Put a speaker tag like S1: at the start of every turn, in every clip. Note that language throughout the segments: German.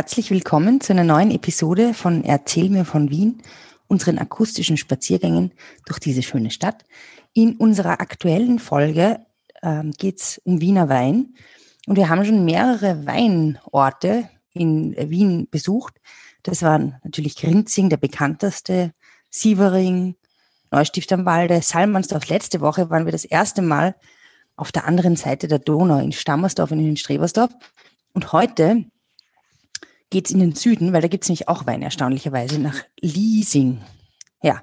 S1: Herzlich willkommen zu einer neuen Episode von Erzähl mir von Wien, unseren akustischen Spaziergängen durch diese schöne Stadt. In unserer aktuellen Folge ähm, geht es um Wiener Wein und wir haben schon mehrere Weinorte in Wien besucht. Das waren natürlich Grinzing, der bekannteste, Sievering, Neustift am Walde, Salmansdorf. Letzte Woche waren wir das erste Mal auf der anderen Seite der Donau in Stammersdorf und in Strebersdorf. Und heute geht's in den Süden, weil da gibt's nämlich auch Wein erstaunlicherweise nach Liesing. Ja,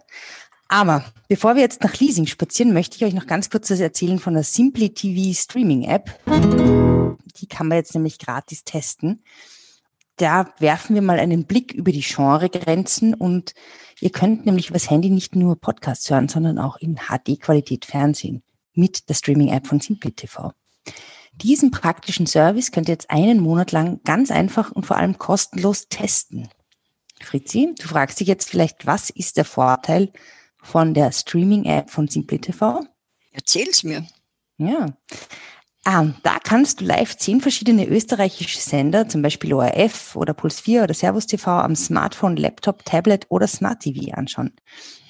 S1: aber bevor wir jetzt nach Leasing spazieren, möchte ich euch noch ganz kurz was erzählen von der Simply TV Streaming App. Die kann man jetzt nämlich gratis testen. Da werfen wir mal einen Blick über die Genregrenzen und ihr könnt nämlich übers Handy nicht nur Podcasts hören, sondern auch in HD-Qualität Fernsehen mit der Streaming-App von Simply TV. Diesen praktischen Service könnt ihr jetzt einen Monat lang ganz einfach und vor allem kostenlos testen. Fritzi, du fragst dich jetzt vielleicht, was ist der Vorteil von der Streaming-App von Simply TV?
S2: Erzähl's mir.
S1: Ja. Ah, da kannst du live zehn verschiedene österreichische Sender, zum Beispiel ORF oder Puls 4 oder Servus TV am Smartphone, Laptop, Tablet oder Smart TV anschauen.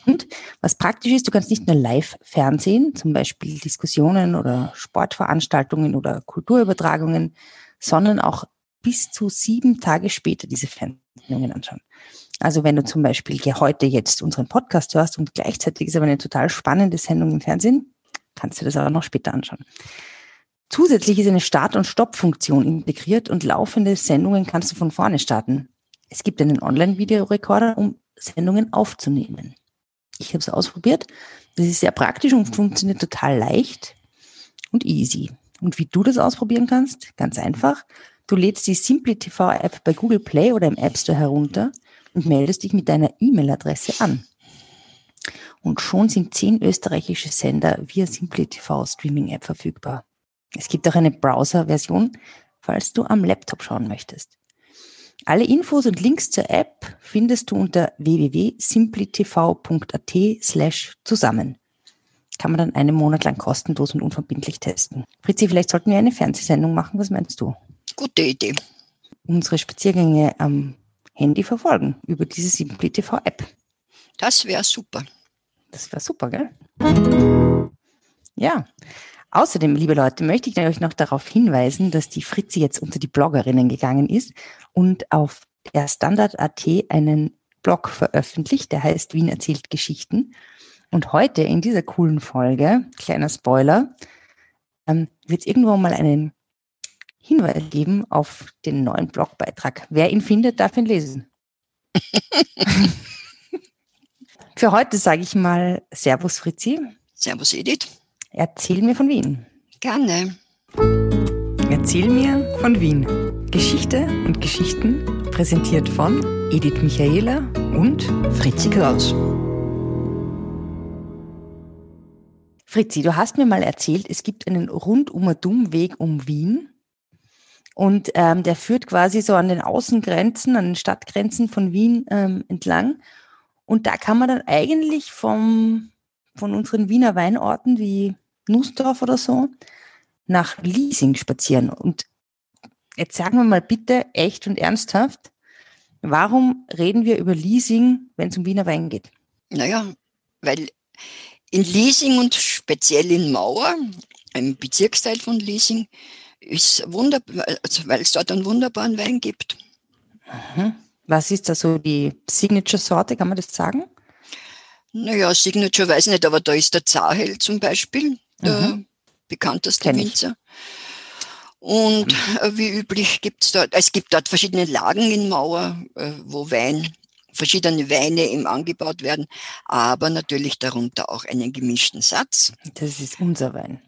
S1: Und was praktisch ist, du kannst nicht nur live Fernsehen, zum Beispiel Diskussionen oder Sportveranstaltungen oder Kulturübertragungen, sondern auch bis zu sieben Tage später diese Fernsehungen anschauen. Also wenn du zum Beispiel heute jetzt unseren Podcast hörst und gleichzeitig ist aber eine total spannende Sendung im Fernsehen, kannst du das aber noch später anschauen. Zusätzlich ist eine Start- und Stopp-Funktion integriert und laufende Sendungen kannst du von vorne starten. Es gibt einen Online-Videorekorder, um Sendungen aufzunehmen. Ich habe es ausprobiert. Das ist sehr praktisch und funktioniert total leicht und easy. Und wie du das ausprobieren kannst, ganz einfach. Du lädst die Simply TV App bei Google Play oder im App Store herunter und meldest dich mit deiner E-Mail-Adresse an. Und schon sind zehn österreichische Sender via Simply TV Streaming App verfügbar. Es gibt auch eine Browser-Version, falls du am Laptop schauen möchtest. Alle Infos und Links zur App findest du unter www.simplytv.at slash zusammen. Kann man dann einen Monat lang kostenlos und unverbindlich testen. Fritzi, vielleicht sollten wir eine Fernsehsendung machen. Was meinst du?
S2: Gute Idee.
S1: Unsere Spaziergänge am Handy verfolgen über diese Simply TV App.
S2: Das wäre super.
S1: Das wäre super, gell? Ja. Außerdem, liebe Leute, möchte ich euch noch darauf hinweisen, dass die Fritzi jetzt unter die Bloggerinnen gegangen ist und auf der Standard.at einen Blog veröffentlicht, der heißt Wien erzählt Geschichten. Und heute in dieser coolen Folge, kleiner Spoiler, ähm, wird es irgendwo mal einen Hinweis geben auf den neuen Blogbeitrag. Wer ihn findet, darf ihn lesen. Für heute sage ich mal Servus Fritzi.
S2: Servus Edith.
S1: Erzähl mir von Wien.
S2: Gerne.
S1: Erzähl mir von Wien. Geschichte und Geschichten präsentiert von Edith Michaela und Fritzi Kraus. Fritzi, du hast mir mal erzählt, es gibt einen Rundum-Dumm-Weg um Wien und ähm, der führt quasi so an den Außengrenzen, an den Stadtgrenzen von Wien ähm, entlang. Und da kann man dann eigentlich vom, von unseren Wiener Weinorten wie Nussdorf oder so nach Liesing spazieren. Und jetzt sagen wir mal bitte echt und ernsthaft, warum reden wir über Liesing, wenn es um Wiener Wein geht?
S2: Naja, weil in Liesing und speziell in Mauer, einem Bezirksteil von Liesing, ist wunderbar, also weil es dort einen wunderbaren Wein gibt.
S1: Mhm. Was ist da so die Signature-Sorte, kann man das sagen?
S2: Naja, Signature weiß ich nicht, aber da ist der Zahel zum Beispiel, mhm. bekannteste Winzer. Und mhm. Äh, wie üblich gibt es dort, es gibt dort verschiedene Lagen in Mauer, äh, wo Wein, verschiedene Weine eben angebaut werden, aber natürlich darunter auch einen gemischten Satz.
S1: Das ist unser Wein.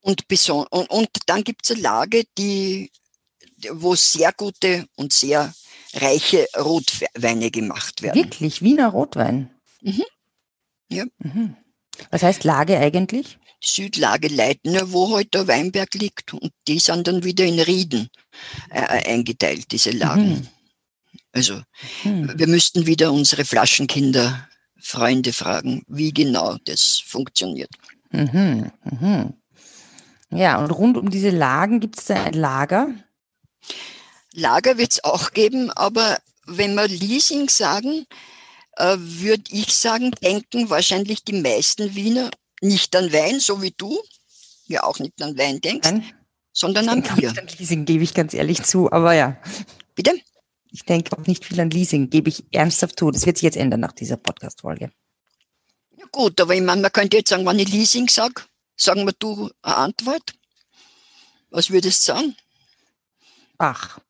S2: Und, und, und dann gibt es eine Lage, die, wo sehr gute und sehr reiche Rotweine gemacht werden.
S1: Wirklich? Wiener Rotwein?
S2: Mhm. Ja.
S1: Mhm. Was heißt Lage eigentlich?
S2: Südlage Leitner, wo heute halt der Weinberg liegt. Und die sind dann wieder in Rieden äh, eingeteilt, diese Lagen. Mhm. Also mhm. wir müssten wieder unsere Flaschenkinder, Freunde fragen, wie genau das funktioniert.
S1: Mhm. Mhm. Ja, und rund um diese Lagen gibt es da ein Lager?
S2: Lager wird es auch geben, aber wenn wir Leasing sagen, äh, würde ich sagen, denken wahrscheinlich die meisten Wiener nicht an Wein, so wie du, ja auch nicht an Wein denkst, Nein. sondern an Bier.
S1: An Leasing gebe ich ganz ehrlich zu, aber ja.
S2: Bitte?
S1: Ich denke auch nicht viel an Leasing, gebe ich ernsthaft zu. Das wird sich jetzt ändern nach dieser Podcast-Folge.
S2: Ja, gut, aber ich meine, man könnte jetzt sagen, wenn ich Leasing sage, sagen wir du eine Antwort. Was würdest du sagen?
S1: Ach.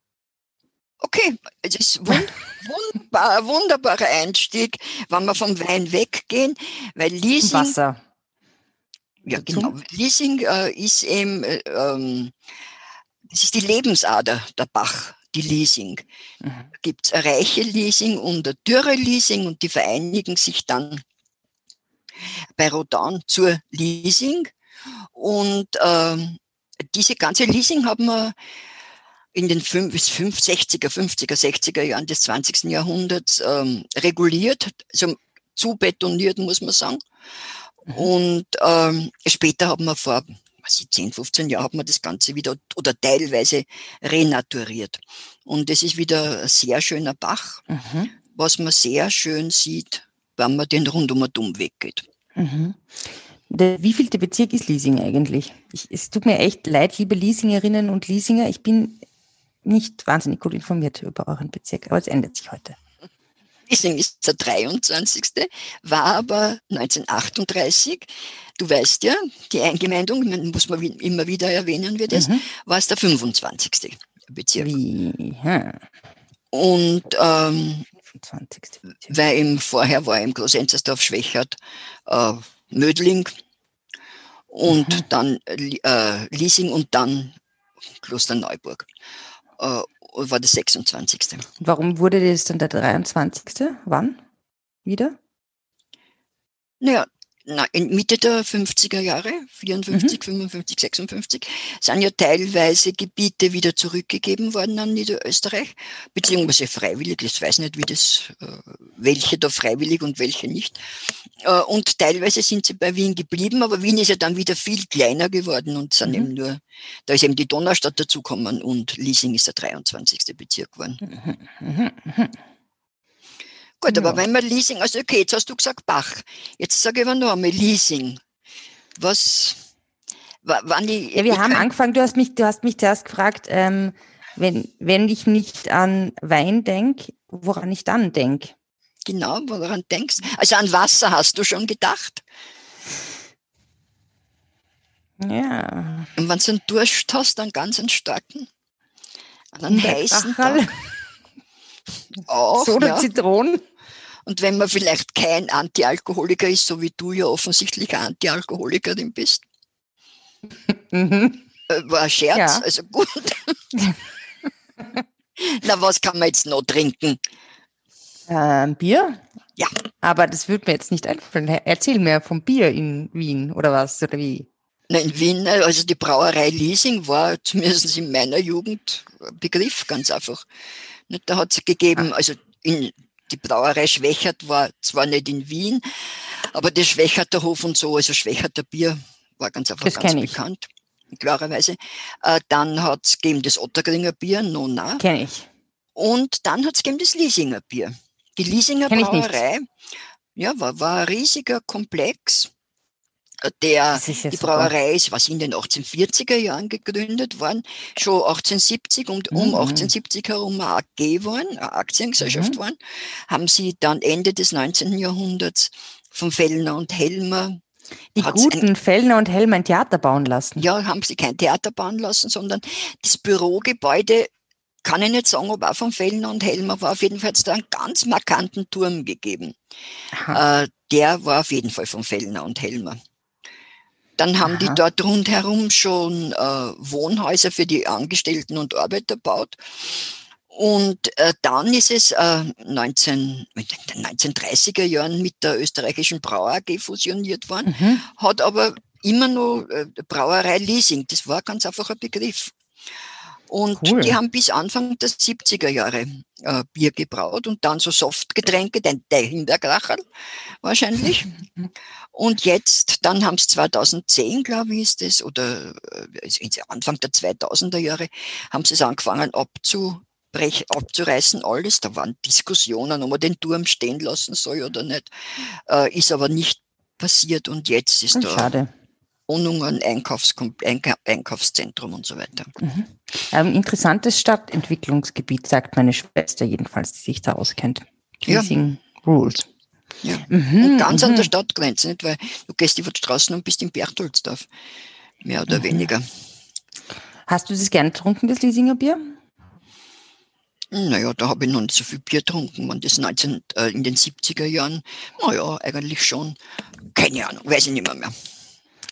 S2: Okay, es ist wund wunderbar, wunderbarer Einstieg, wenn wir vom Wein weggehen, weil Leasing.
S1: Wasser.
S2: Ja, genau. Leasing äh, ist eben, äh, ähm, das ist die Lebensader der Bach, die Leasing. Mhm. Da gibt es reiche Leasing und ein dürre Leasing und die vereinigen sich dann bei Rodan zur Leasing. Und ähm, diese ganze Leasing haben wir in den 60er, 50er, 60er Jahren des 20. Jahrhunderts ähm, reguliert, also zu betoniert, muss man sagen. Und ähm, später haben wir vor was ich, 10, 15 Jahren hat man das Ganze wieder oder teilweise renaturiert. Und es ist wieder ein sehr schöner Bach, mhm. was man sehr schön sieht, wenn man den rund um den Dumm weggeht. Mhm.
S1: Der wievielte Bezirk ist Liesing eigentlich? Ich, es tut mir echt leid, liebe Liesingerinnen und Liesinger. Ich bin nicht wahnsinnig gut informiert über euren Bezirk, aber es ändert sich heute.
S2: Ising ist der 23., war aber 1938, du weißt ja, die Eingemeindung, muss man immer wieder erwähnen wird es, mhm. war es der 25. Bezirk. Hm. Und ähm, 25. weil im vorher war im Großenzersdorf Schwächert äh, Mödling und mhm. dann äh, Liesing und dann Klosterneuburg äh, war das 26.
S1: Warum wurde das dann der 23.? Wann? Wieder?
S2: Naja, na, in Mitte der 50er Jahre, 54, mhm. 55, 56, sind ja teilweise Gebiete wieder zurückgegeben worden an Niederösterreich, beziehungsweise freiwillig, ich weiß nicht, wie das, äh, welche da freiwillig und welche nicht. Äh, und teilweise sind sie bei Wien geblieben, aber Wien ist ja dann wieder viel kleiner geworden und sind mhm. eben nur, da ist eben die Donaustadt dazugekommen und Liesing ist der 23. Bezirk geworden. Mhm. Gut, aber wenn man Leasing, also okay, jetzt hast du gesagt Bach. Jetzt sage ich aber noch einmal Leasing. Was, wann ich,
S1: Ja, wir haben angefangen, du hast mich, du hast mich zuerst gefragt, ähm, wenn, wenn ich nicht an Wein denke, woran ich dann denke.
S2: Genau, woran denkst Also an Wasser hast du schon gedacht?
S1: Ja.
S2: Und wenn du einen Durst hast, einen ganz einen starken, einen heißen Tag.
S1: Auch, Soda ja. Zitronen.
S2: Und wenn man vielleicht kein Antialkoholiker ist, so wie du ja offensichtlich Antialkoholikerin bist. Mhm. Äh, war ein Scherz, ja. also gut. Na, was kann man jetzt noch trinken?
S1: Ähm, Bier?
S2: Ja.
S1: Aber das würde mir jetzt nicht einfallen. Erzähl mir vom Bier in Wien oder was oder wie?
S2: Na, in Wien, also die Brauerei Leasing war zumindest in meiner Jugend Begriff, ganz einfach. Da hat es gegeben, ah. also in die Brauerei Schwächert war zwar nicht in Wien, aber der Schwächerter Hof und so, also Schwächerter Bier war ganz einfach das ganz bekannt, klarerweise. Äh, dann hat es gegeben das Ottergringer Bier, Nona.
S1: Kenne ich.
S2: Und dann hat es gegeben das Liesinger Bier. Die Liesinger Brauerei, ja, war, war ein riesiger Komplex der, die. Brauerei ist, was in den 1840er Jahren gegründet worden, schon 1870 und mhm. um 1870 herum eine AG waren, eine Aktiengesellschaft mhm. waren, haben sie dann Ende des 19. Jahrhunderts von Fellner und Helmer
S1: die guten ein, Fellner und Helmer ein Theater bauen lassen.
S2: Ja, haben sie kein Theater bauen lassen, sondern das Bürogebäude kann ich nicht sagen, ob auch von Fellner und Helmer war. Auf jeden Fall hat es da einen ganz markanten Turm gegeben. Äh, der war auf jeden Fall von Fellner und Helmer. Dann haben Aha. die dort rundherum schon äh, Wohnhäuser für die Angestellten und Arbeiter gebaut. Und äh, dann ist es äh, 19, in den 1930er Jahren mit der österreichischen Brau AG fusioniert worden, mhm. hat aber immer noch äh, Brauerei Leasing. Das war ganz einfach ein Begriff. Und cool. die haben bis Anfang der 70er Jahre äh, Bier gebraut und dann so Softgetränke, den, der Hinterkracher wahrscheinlich. und jetzt, dann haben es 2010, glaube ich, ist das, oder äh, Anfang der 2000er Jahre, haben sie es angefangen abzu, abzureißen, alles. Da waren Diskussionen, ob man den Turm stehen lassen soll oder nicht. Äh, ist aber nicht passiert und jetzt ist da
S1: Schade.
S2: Wohnungen, Einkaufs Einkaufszentrum und so weiter.
S1: Mhm. Ähm, interessantes Stadtentwicklungsgebiet, sagt meine Schwester jedenfalls, die sich da auskennt. Leasing ja. Rules.
S2: Ja. Mhm, und ganz mhm. an der Stadtgrenze, nicht? Weil du gehst über die Straßen und bist in Berchtoldsdorf. Mehr oder mhm. weniger.
S1: Hast du das gerne getrunken, das Liesinger Bier?
S2: Naja, da habe ich noch nicht so viel Bier getrunken. Man das 19, äh, in den 70er Jahren, naja, eigentlich schon. Keine Ahnung, weiß ich nicht mehr. mehr.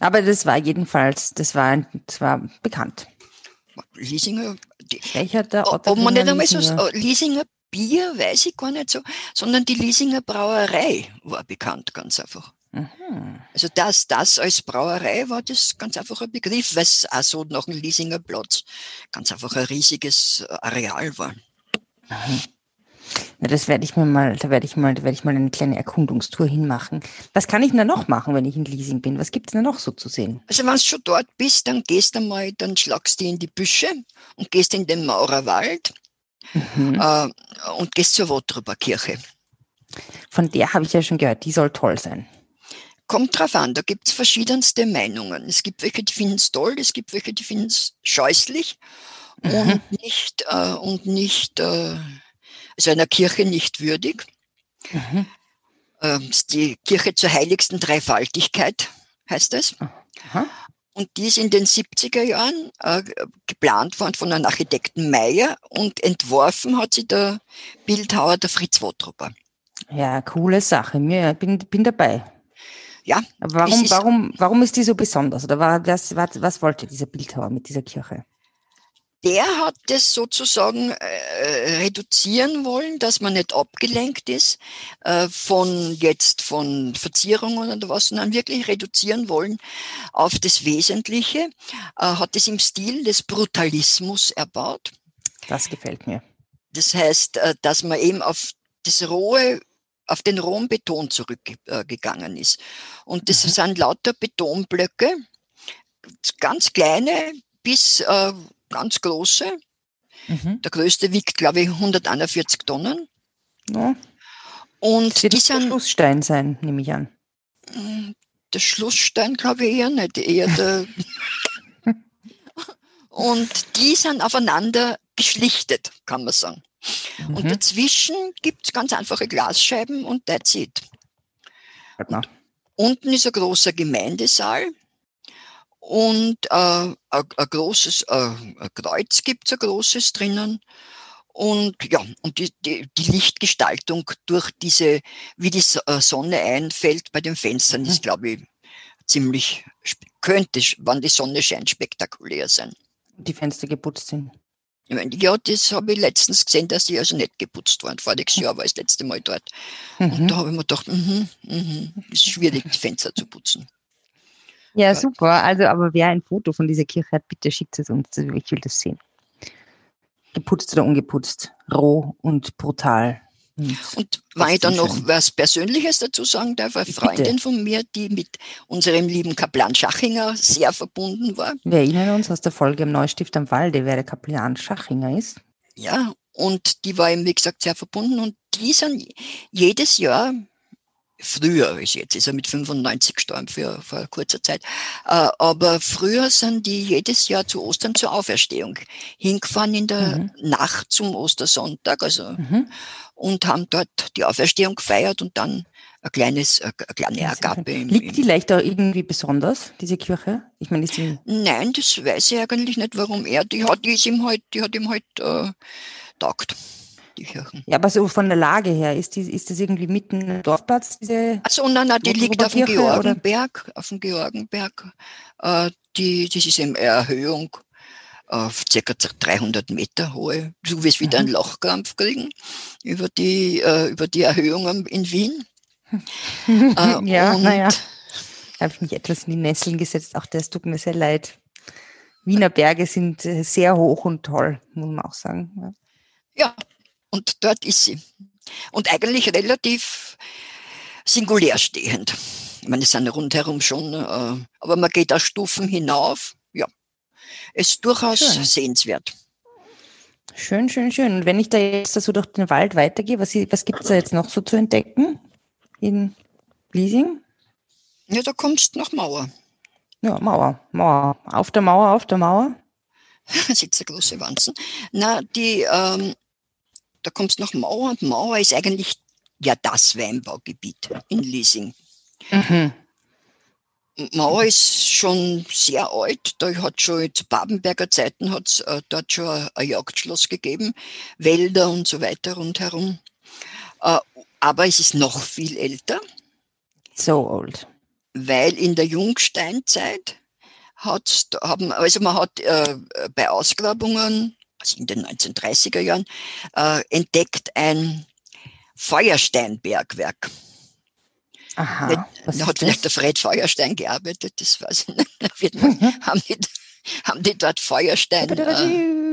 S1: Aber das war jedenfalls, das war, das war bekannt.
S2: Liesinger,
S1: der
S2: Otto ob man nicht einmal so, Liesinger Bier, weiß ich gar nicht so, sondern die Liesinger Brauerei war bekannt, ganz einfach. Mhm. Also das, das als Brauerei war das ganz einfach ein Begriff, weil es auch so nach dem Liesinger Platz ganz einfach ein riesiges Areal war.
S1: Mhm. Na, das werde ich mir mal, da werde ich mal, da werde ich mal eine kleine Erkundungstour hinmachen. Was kann ich denn noch machen, wenn ich in Leasing bin? Was gibt es denn noch so zu sehen?
S2: Also wenn du schon dort bist, dann gehst du mal, dann schlagst du in die Büsche und gehst in den Maurerwald mhm. äh, und gehst zur Wottruber Kirche.
S1: Von der habe ich ja schon gehört, die soll toll sein.
S2: Kommt drauf an, da gibt es verschiedenste Meinungen. Es gibt welche, die finden es toll, es gibt welche, die finden es scheußlich mhm. und nicht, äh, und nicht äh, also einer Kirche nicht würdig. Mhm. Ähm, die Kirche zur heiligsten Dreifaltigkeit heißt es. Und die ist in den 70er Jahren äh, geplant worden von einem Architekten Meyer und entworfen hat sie der Bildhauer der Fritz Wotrupper.
S1: Ja, coole Sache. Mir bin, bin dabei.
S2: Ja.
S1: Warum, warum, warum ist die so besonders? Oder war das, was, was wollte dieser Bildhauer mit dieser Kirche?
S2: Der hat es sozusagen äh, reduzieren wollen, dass man nicht abgelenkt ist äh, von jetzt von Verzierungen oder was, sondern wirklich reduzieren wollen auf das Wesentliche. Äh, hat es im Stil des Brutalismus erbaut.
S1: Das gefällt mir.
S2: Das heißt, äh, dass man eben auf das rohe auf den rohen Beton zurückgegangen ist. Und das mhm. sind lauter Betonblöcke, ganz kleine bis äh, ganz große. Mhm. Der größte wiegt, glaube ich, 141 Tonnen.
S1: Ja. Und das wird die sind, der Schlussstein sein, nehme ich an.
S2: Mm, der Schlussstein glaube ich eher nicht, eher der. und die sind aufeinander geschlichtet, kann man sagen. Mhm. Und dazwischen gibt es ganz einfache Glasscheiben und that's it. Und unten ist ein großer Gemeindesaal und äh, ein, ein großes äh, ein Kreuz gibt es ein großes drinnen. Und ja, und die, die, die Lichtgestaltung durch diese, wie die äh, Sonne einfällt bei den Fenstern, ist, mhm. glaube ich, ziemlich, könnte, wann die Sonne scheint, spektakulär sein.
S1: Die Fenster geputzt sind.
S2: Ich meine, ja, das habe ich letztens gesehen, dass die also nicht geputzt waren. Voriges Jahr war ich das letzte Mal dort. Mhm. Und da habe ich mir gedacht, mhm, mhm, ist schwierig, die Fenster zu putzen.
S1: Ja, super. Also, aber wer ein Foto von dieser Kirche hat, bitte schickt es uns. Ich will das sehen. Geputzt oder ungeputzt, roh und brutal.
S2: Und, und weil ich dann noch schön. was Persönliches dazu sagen darf, eine Freundin bitte. von mir, die mit unserem lieben Kaplan Schachinger sehr verbunden war.
S1: Wir erinnern uns aus der Folge im Neustift am Walde, wer der Kaplan Schachinger ist.
S2: Ja, und die war ihm, wie gesagt, sehr verbunden und die sind jedes Jahr früher als jetzt, ist er mit 95 gestorben für, vor kurzer Zeit. Äh, aber früher sind die jedes Jahr zu Ostern zur Auferstehung hingefahren in der mhm. Nacht zum Ostersonntag, also, mhm. und haben dort die Auferstehung gefeiert und dann ein kleines, eine kleine Ergabe.
S1: Im, Liegt die leicht da irgendwie besonders, diese Kirche? Ich meine, ist die
S2: Nein, das weiß ich eigentlich nicht, warum er, die hat, die ist ihm halt, die hat ihm halt, äh, taugt die Kirchen.
S1: Ja, aber so von der Lage her, ist, die, ist das irgendwie mitten im Dorfplatz, diese
S2: Also nein, nein, die liegt auf dem Georgenberg, oder? auf dem Georgenberg. Äh, die, das ist eben eine Erhöhung auf circa 300 Meter hohe, so wie es wieder mhm. einen Lochkrampf kriegen, über die, äh, über die Erhöhungen in Wien.
S1: äh, ja, naja. Habe ich mich etwas in die Nesseln gesetzt. Auch das tut mir sehr leid. Wiener Berge sind äh, sehr hoch und toll, muss man auch sagen.
S2: Ja, ja und dort ist sie. Und eigentlich relativ singulär stehend. Ich meine, es sind rundherum schon, äh, aber man geht da Stufen hinauf. Ja, ist durchaus Schön. sehenswert.
S1: Schön, schön, schön. Und wenn ich da jetzt so durch den Wald weitergehe, was, was gibt es da jetzt noch so zu entdecken in Liesing?
S2: Ja, da kommst du nach Mauer.
S1: Ja, Mauer, Mauer. Auf der Mauer, auf der Mauer.
S2: sitzt der große Wanzen. Na, die, ähm, da kommst nach Mauer und Mauer ist eigentlich ja das Weinbaugebiet in Liesing. Mhm. Mauer ist schon sehr alt. Da hat schon zu Babenberger Zeiten hat es äh, dort schon ein Jagdschloss gegeben, Wälder und so weiter rundherum. Äh, aber es ist noch viel älter.
S1: So old.
S2: Weil in der Jungsteinzeit hat, haben, also man hat äh, bei Ausgrabungen, also in den 1930er Jahren, äh, entdeckt ein Feuersteinbergwerk.
S1: Aha.
S2: Da hat vielleicht der Fred Feuerstein gearbeitet, das weiß ich nicht. haben, die, haben die dort Feuerstein. Äh,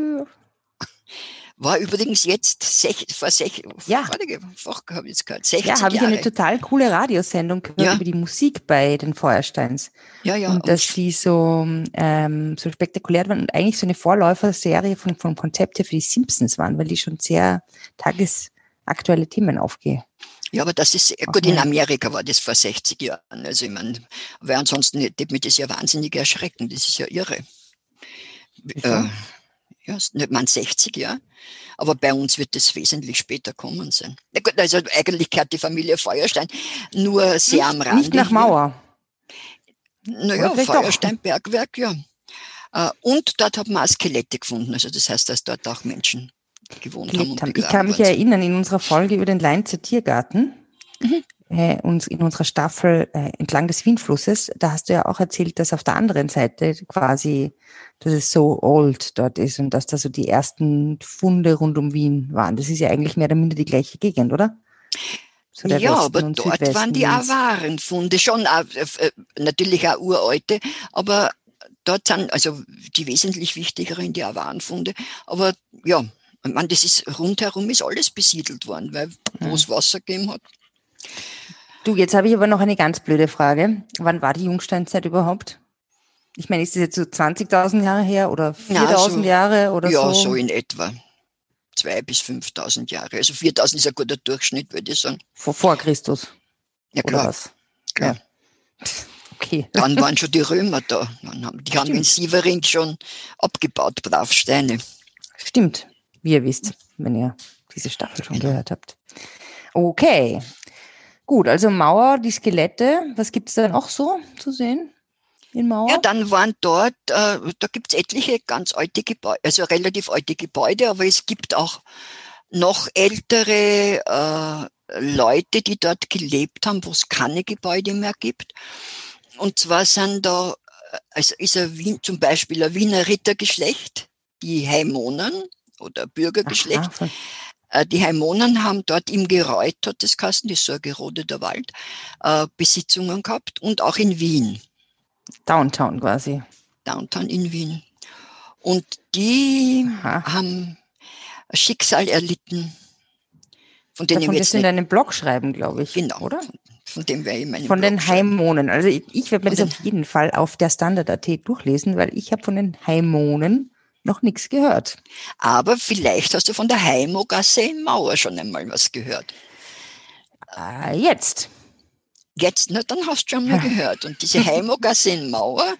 S2: war übrigens jetzt sech, vor sech,
S1: ja.
S2: vorige Woche habe ich es gehört. 60
S1: ja, habe ich eine total coole Radiosendung gehört ja. über die Musik bei den Feuersteins.
S2: Ja, ja.
S1: Und, und dass die so, ähm, so spektakulär waren und eigentlich so eine Vorläuferserie von, von Konzepte für die Simpsons waren, weil die schon sehr tagesaktuelle Themen aufgehen.
S2: Ja, aber das ist, gut, in Amerika war das vor 60 Jahren. Also ich meine, weil ansonsten das ja wahnsinnig erschrecken. Das ist ja irre. Äh, ja, nicht man 60 Jahre. Aber bei uns wird das wesentlich später kommen sein. Na gut, also eigentlich gehört die Familie Feuerstein nur sehr
S1: nicht,
S2: am Rande.
S1: Nicht nach Mauer.
S2: Naja, Feuerstein-Bergwerk, ja. Äh, und dort hat man auch Skelette gefunden. Also das heißt, dass dort auch Menschen gewohnt haben.
S1: Haben. Ich kann mich erinnern, in unserer Folge über den Leinzer Tiergarten, mhm. äh, uns in unserer Staffel äh, entlang des Wienflusses, da hast du ja auch erzählt, dass auf der anderen Seite quasi, dass es so old dort ist und dass da so die ersten Funde rund um Wien waren. Das ist ja eigentlich mehr oder minder die gleiche Gegend, oder?
S2: So ja, Westen aber dort Südwesten waren die auch Warenfunde, schon auch, äh, natürlich auch uralte, aber dort sind also die wesentlich wichtigeren, die auch Warenfunde. Aber ja, meine, das ist rundherum ist alles besiedelt worden, weil wo es Wasser gegeben hat.
S1: Du, jetzt habe ich aber noch eine ganz blöde Frage. Wann war die Jungsteinzeit überhaupt? Ich meine, ist das jetzt so 20.000 Jahre her oder 4.000 so, Jahre oder
S2: ja,
S1: so?
S2: Ja, so in etwa. 2.000 bis 5.000 Jahre. Also 4.000 ist ein guter Durchschnitt, würde ich sagen.
S1: Vor, vor Christus?
S2: Ja, klar.
S1: Klar. Ja. Okay.
S2: Dann waren schon die Römer da. Die haben in Sievering schon abgebaut, Braufsteine.
S1: Stimmt wie ihr wisst, wenn ihr diese Staffel schon gehört habt. Okay, gut, also Mauer, die Skelette, was gibt es da noch so zu sehen? In Mauer?
S2: Ja, dann waren dort, äh, da gibt es etliche ganz alte Gebäude, also relativ alte Gebäude, aber es gibt auch noch ältere äh, Leute, die dort gelebt haben, wo es keine Gebäude mehr gibt. Und zwar sind da, also ist ein Wien, zum Beispiel ein Wiener Rittergeschlecht, die Heimonen, oder Bürgergeschlecht. Aha. Äh, die Heimonen haben dort im Gereut, hat das Kassen, das ist so ein gerodeter Wald, äh, Besitzungen gehabt und auch in Wien.
S1: Downtown quasi.
S2: Downtown in Wien. Und die Aha. haben Schicksal erlitten.
S1: Von denen Davon wirst du in deinem Blog schreiben, glaube ich.
S2: Genau.
S1: Oder?
S2: Von dem wäre ich meinen
S1: Von Blog den Heimonen. Also ich, ich werde mir das auf jeden Fall auf der Standard.at durchlesen, weil ich habe von den Heimonen noch nichts gehört.
S2: Aber vielleicht hast du von der Heimogasse in Mauer schon einmal was gehört.
S1: Äh, jetzt.
S2: Jetzt, na, dann hast du schon mal gehört. Und diese Heimogasse in Mauer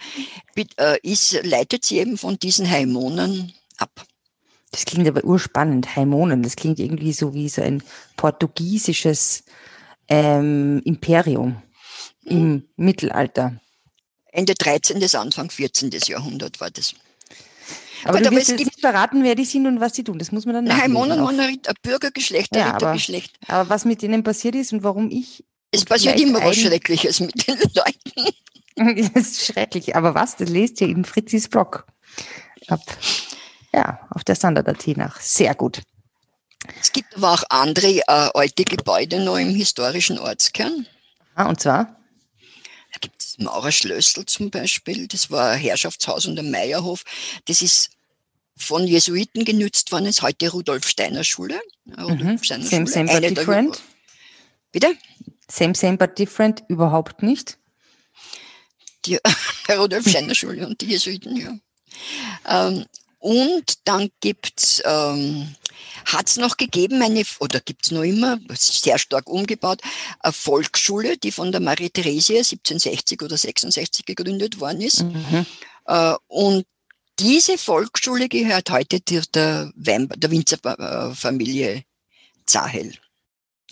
S2: äh, ist, leitet sie eben von diesen Heimonen ab.
S1: Das klingt aber urspannend, Heimonen. Das klingt irgendwie so wie so ein portugiesisches ähm, Imperium im hm. Mittelalter.
S2: Ende 13. bis Anfang 14. Jahrhundert war das.
S1: Aber Gut, du wirst jetzt nicht verraten, wer die sind und was sie tun. Das muss man dann
S2: nachlesen. Monorit, ein Bürgergeschlecht, ein ja, Rittergeschlecht.
S1: Aber, aber was mit denen passiert ist und warum ich...
S2: Es passiert immer was Schreckliches mit den Leuten.
S1: das ist schrecklich. Aber was, das lest ihr in Fritzis Blog. Ab, ja, auf der Standard.at nach. Sehr gut.
S2: Es gibt aber auch andere äh, alte Gebäude noch im historischen Ortskern.
S1: Aha, und zwar?
S2: Da gibt es Maurerschlössl zum Beispiel, das war ein Herrschaftshaus und ein Meierhof. Das ist von Jesuiten genützt worden, ist heute Rudolf Steiner Schule.
S1: Rudolf mhm. Steiner same, Schule. same, but different.
S2: Bitte?
S1: Same, same, but different, überhaupt nicht.
S2: Die Rudolf Steiner Schule und die Jesuiten, ja. Ähm, Und dann gibt's ähm, hat es noch gegeben, eine, oder gibt es noch immer, sehr stark umgebaut, eine Volksschule, die von der Marie Theresia 1760 oder 66 gegründet worden ist. Mhm. Äh, und diese Volksschule gehört heute der, der, der Winzerfamilie Zahel.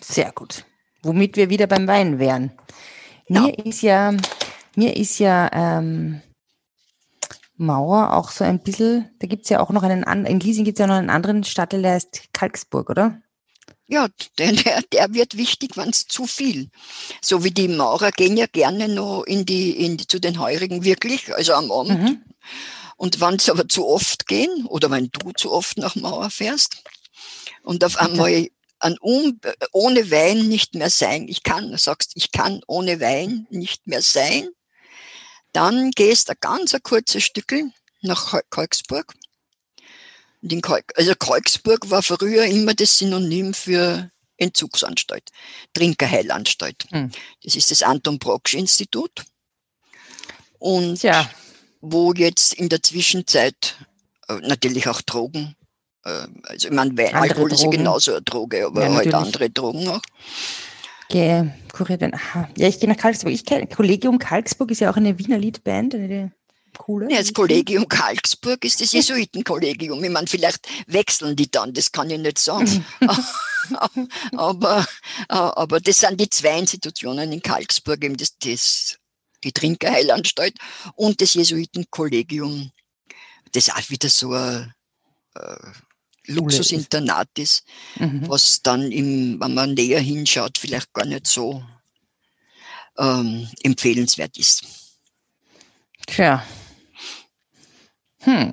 S1: Sehr gut. Womit wir wieder beim Wein wären. Mir ja. ist ja, mir ist ja ähm, Mauer auch so ein bisschen, da gibt es ja auch noch einen, in Giesing gibt es ja noch einen anderen Stadtteil, der heißt Kalksburg, oder?
S2: Ja, der, der, wird wichtig, wenn es zu viel. So wie die Maurer gehen ja gerne noch in die, in die, zu den Heurigen wirklich, also am Abend. Mhm. Und wenn sie aber zu oft gehen oder wenn du zu oft nach Mauer fährst und auf einmal an um, ohne Wein nicht mehr sein, ich kann, du sagst, ich kann ohne Wein nicht mehr sein, dann gehst du ein ganz ein kurzes Stückel nach Kalksburg. Kalk, also Kalksburg war früher immer das Synonym für Entzugsanstalt, Trinkerheilanstalt. Hm. Das ist das Anton Brocksch Institut. Und ja. wo jetzt in der Zwischenzeit äh, natürlich auch Drogen, also ich meine, Wein, Alkohol ist ja genauso eine Droge, aber ja, halt andere Drogen auch.
S1: Ge kuriert Aha. Ja, ich gehe nach Kalksburg. Ich kenne Kollegium Kalksburg ist ja auch eine Wiener Liedband, eine coole.
S2: Ja, das Kollegium Kalksburg ist das Jesuitenkollegium. Ich meine, vielleicht wechseln die dann, das kann ich nicht sagen. aber, aber das sind die zwei Institutionen in Kalksburg, eben das, das, die Trinkerheilanstalt und das Jesuitenkollegium. Das ist auch wieder so ein, äh, Luxusinternat ist, mhm. was dann, im, wenn man näher hinschaut, vielleicht gar nicht so ähm, empfehlenswert ist.
S1: Tja. Hm.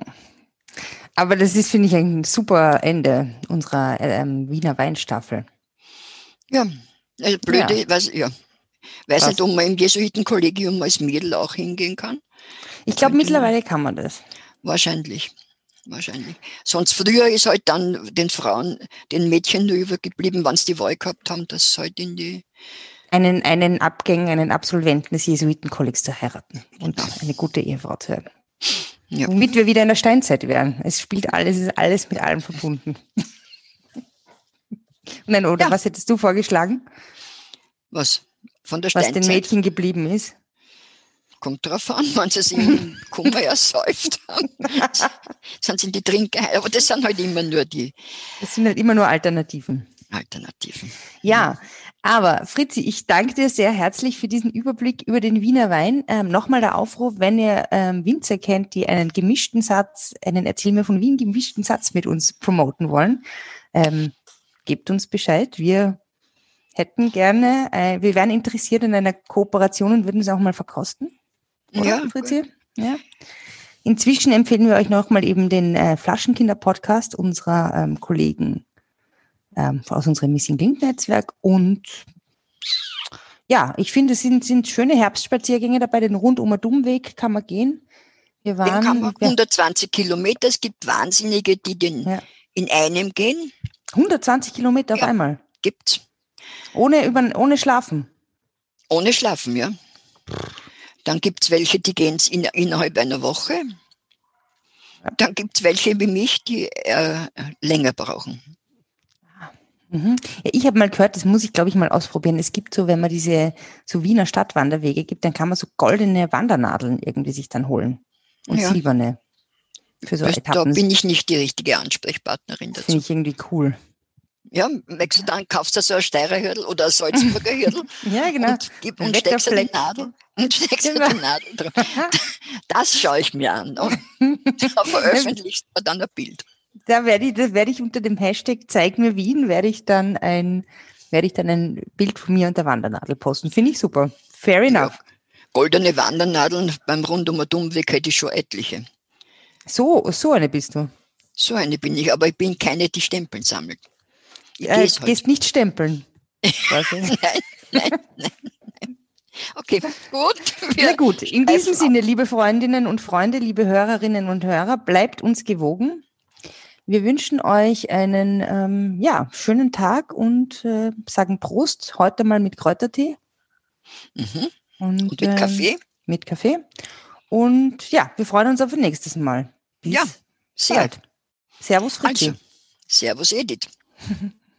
S1: Aber das ist, finde ich, ein super Ende unserer ähm, Wiener Weinstaffel.
S2: Ja, also blöde, ja. Weiß, ja. weiß was? nicht, ob man im Jesuitenkollegium als Mädel auch hingehen kann.
S1: Ich glaube, mittlerweile kann man das.
S2: Wahrscheinlich wahrscheinlich. Sonst früher ist halt dann den Frauen, den Mädchen nur übergeblieben, wann sie die Wahl gehabt haben, dass halt in die
S1: einen, einen Abgänger, einen Absolventen des Jesuitenkollegs zu heiraten und genau. eine gute Ehefrau zu werden. Ja. Womit wir wieder in der Steinzeit wären. Es spielt alles, ist alles mit allem verbunden. Nein, oder ja. was hättest du vorgeschlagen?
S2: Was? Von der Steinzeit?
S1: Was den Mädchen geblieben ist?
S2: Kommt drauf an, wenn sie sich im Kummer ersäuft haben, sind sie in die Trinker. Aber das sind halt immer nur die.
S1: Das sind halt immer nur Alternativen.
S2: Alternativen.
S1: Ja, aber Fritzi, ich danke dir sehr herzlich für diesen Überblick über den Wiener Wein. Ähm, Nochmal der Aufruf, wenn ihr ähm, Winzer kennt, die einen gemischten Satz, einen Erzähl mir von Wien gemischten Satz mit uns promoten wollen, ähm, gebt uns Bescheid. Wir hätten gerne, äh, wir wären interessiert in einer Kooperation und würden es auch mal verkosten. Oder, ja, Fritzi? Ja. Inzwischen empfehlen wir euch nochmal eben den äh, Flaschenkinder-Podcast unserer ähm, Kollegen ähm, aus unserem Missing Link-Netzwerk. Und ja, ich finde, es sind, sind schöne Herbstspaziergänge dabei. Den rundum Dummweg kann man gehen.
S2: Wir waren, den kann man 120 Kilometer. Es gibt Wahnsinnige, die den ja. in einem gehen.
S1: 120 Kilometer auf ja, einmal?
S2: Gibt's.
S1: Ohne, über, ohne Schlafen?
S2: Ohne Schlafen, ja. Dann gibt es welche, die gehen in, innerhalb einer Woche. Dann gibt es welche wie mich, die äh, länger brauchen.
S1: Mhm. Ja, ich habe mal gehört, das muss ich, glaube ich, mal ausprobieren. Es gibt so, wenn man diese so Wiener Stadtwanderwege gibt, dann kann man so goldene Wandernadeln irgendwie sich dann holen. Und ja. silberne.
S2: Für so Etappen. Da bin ich nicht die richtige Ansprechpartnerin dazu.
S1: Finde ich irgendwie cool.
S2: Ja, du dann, kaufst du so ein Steirer Hürdel oder ein Salzburger Hürdel.
S1: ja, genau.
S2: Und, gib, und steckst du die Nadel. Und steckst genau. die Nadel drauf. Das schaue ich mir an. Und da veröffentlicht man dann ein Bild.
S1: Da werde ich, das werde ich unter dem Hashtag Zeig mir Wien, werde ich dann ein, werde ich dann ein Bild von mir und der Wandernadel posten. Finde ich super. Fair enough. Ja,
S2: goldene Wandernadeln beim Rundumer Dummweg hätte ich schon etliche.
S1: So, so eine bist du.
S2: So eine bin ich, aber ich bin keine, die Stempeln sammelt.
S1: Ich äh, gehst halt. nicht stempeln.
S2: nein, nein, nein. Okay, gut.
S1: Na gut, in diesem Sinne, liebe Freundinnen und Freunde, liebe Hörerinnen und Hörer, bleibt uns gewogen. Wir wünschen euch einen ähm, ja, schönen Tag und äh, sagen Prost, heute mal mit Kräutertee.
S2: Mhm. Und, und, mit ähm, Kaffee.
S1: Mit Kaffee. Und ja, wir freuen uns auf ein nächstes Mal.
S2: Bis ja. Sehr. Bald.
S1: Servus Fritzi. Also,
S2: servus Edith.